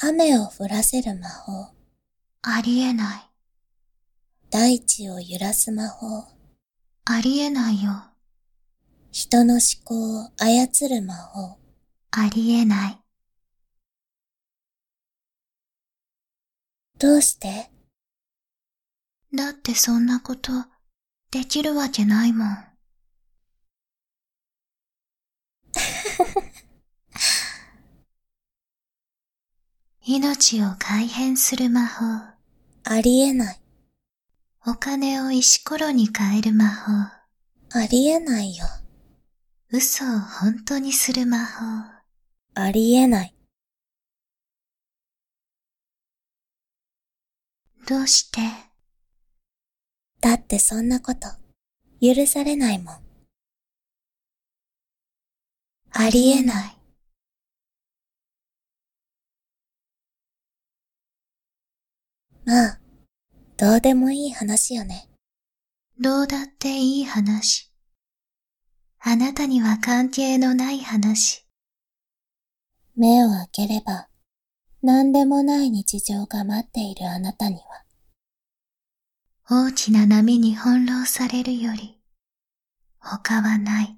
雨を降らせる魔法。ありえない。大地を揺らす魔法。ありえないよ。人の思考を操る魔法。ありえない。どうして？だってそんなことできるわけないもん。命を改変する魔法。ありえない。お金を石ころに変える魔法。ありえないよ。嘘を本当にする魔法。ありえない。どうして？だってそんなこと許されないもん。ありえない。まあ、どうでもいい話よね。どうだっていい話。あなたには関係のない話。目を開ければ、何でもない日常が待っているあなたには、大きな波に翻弄されるより、他はない。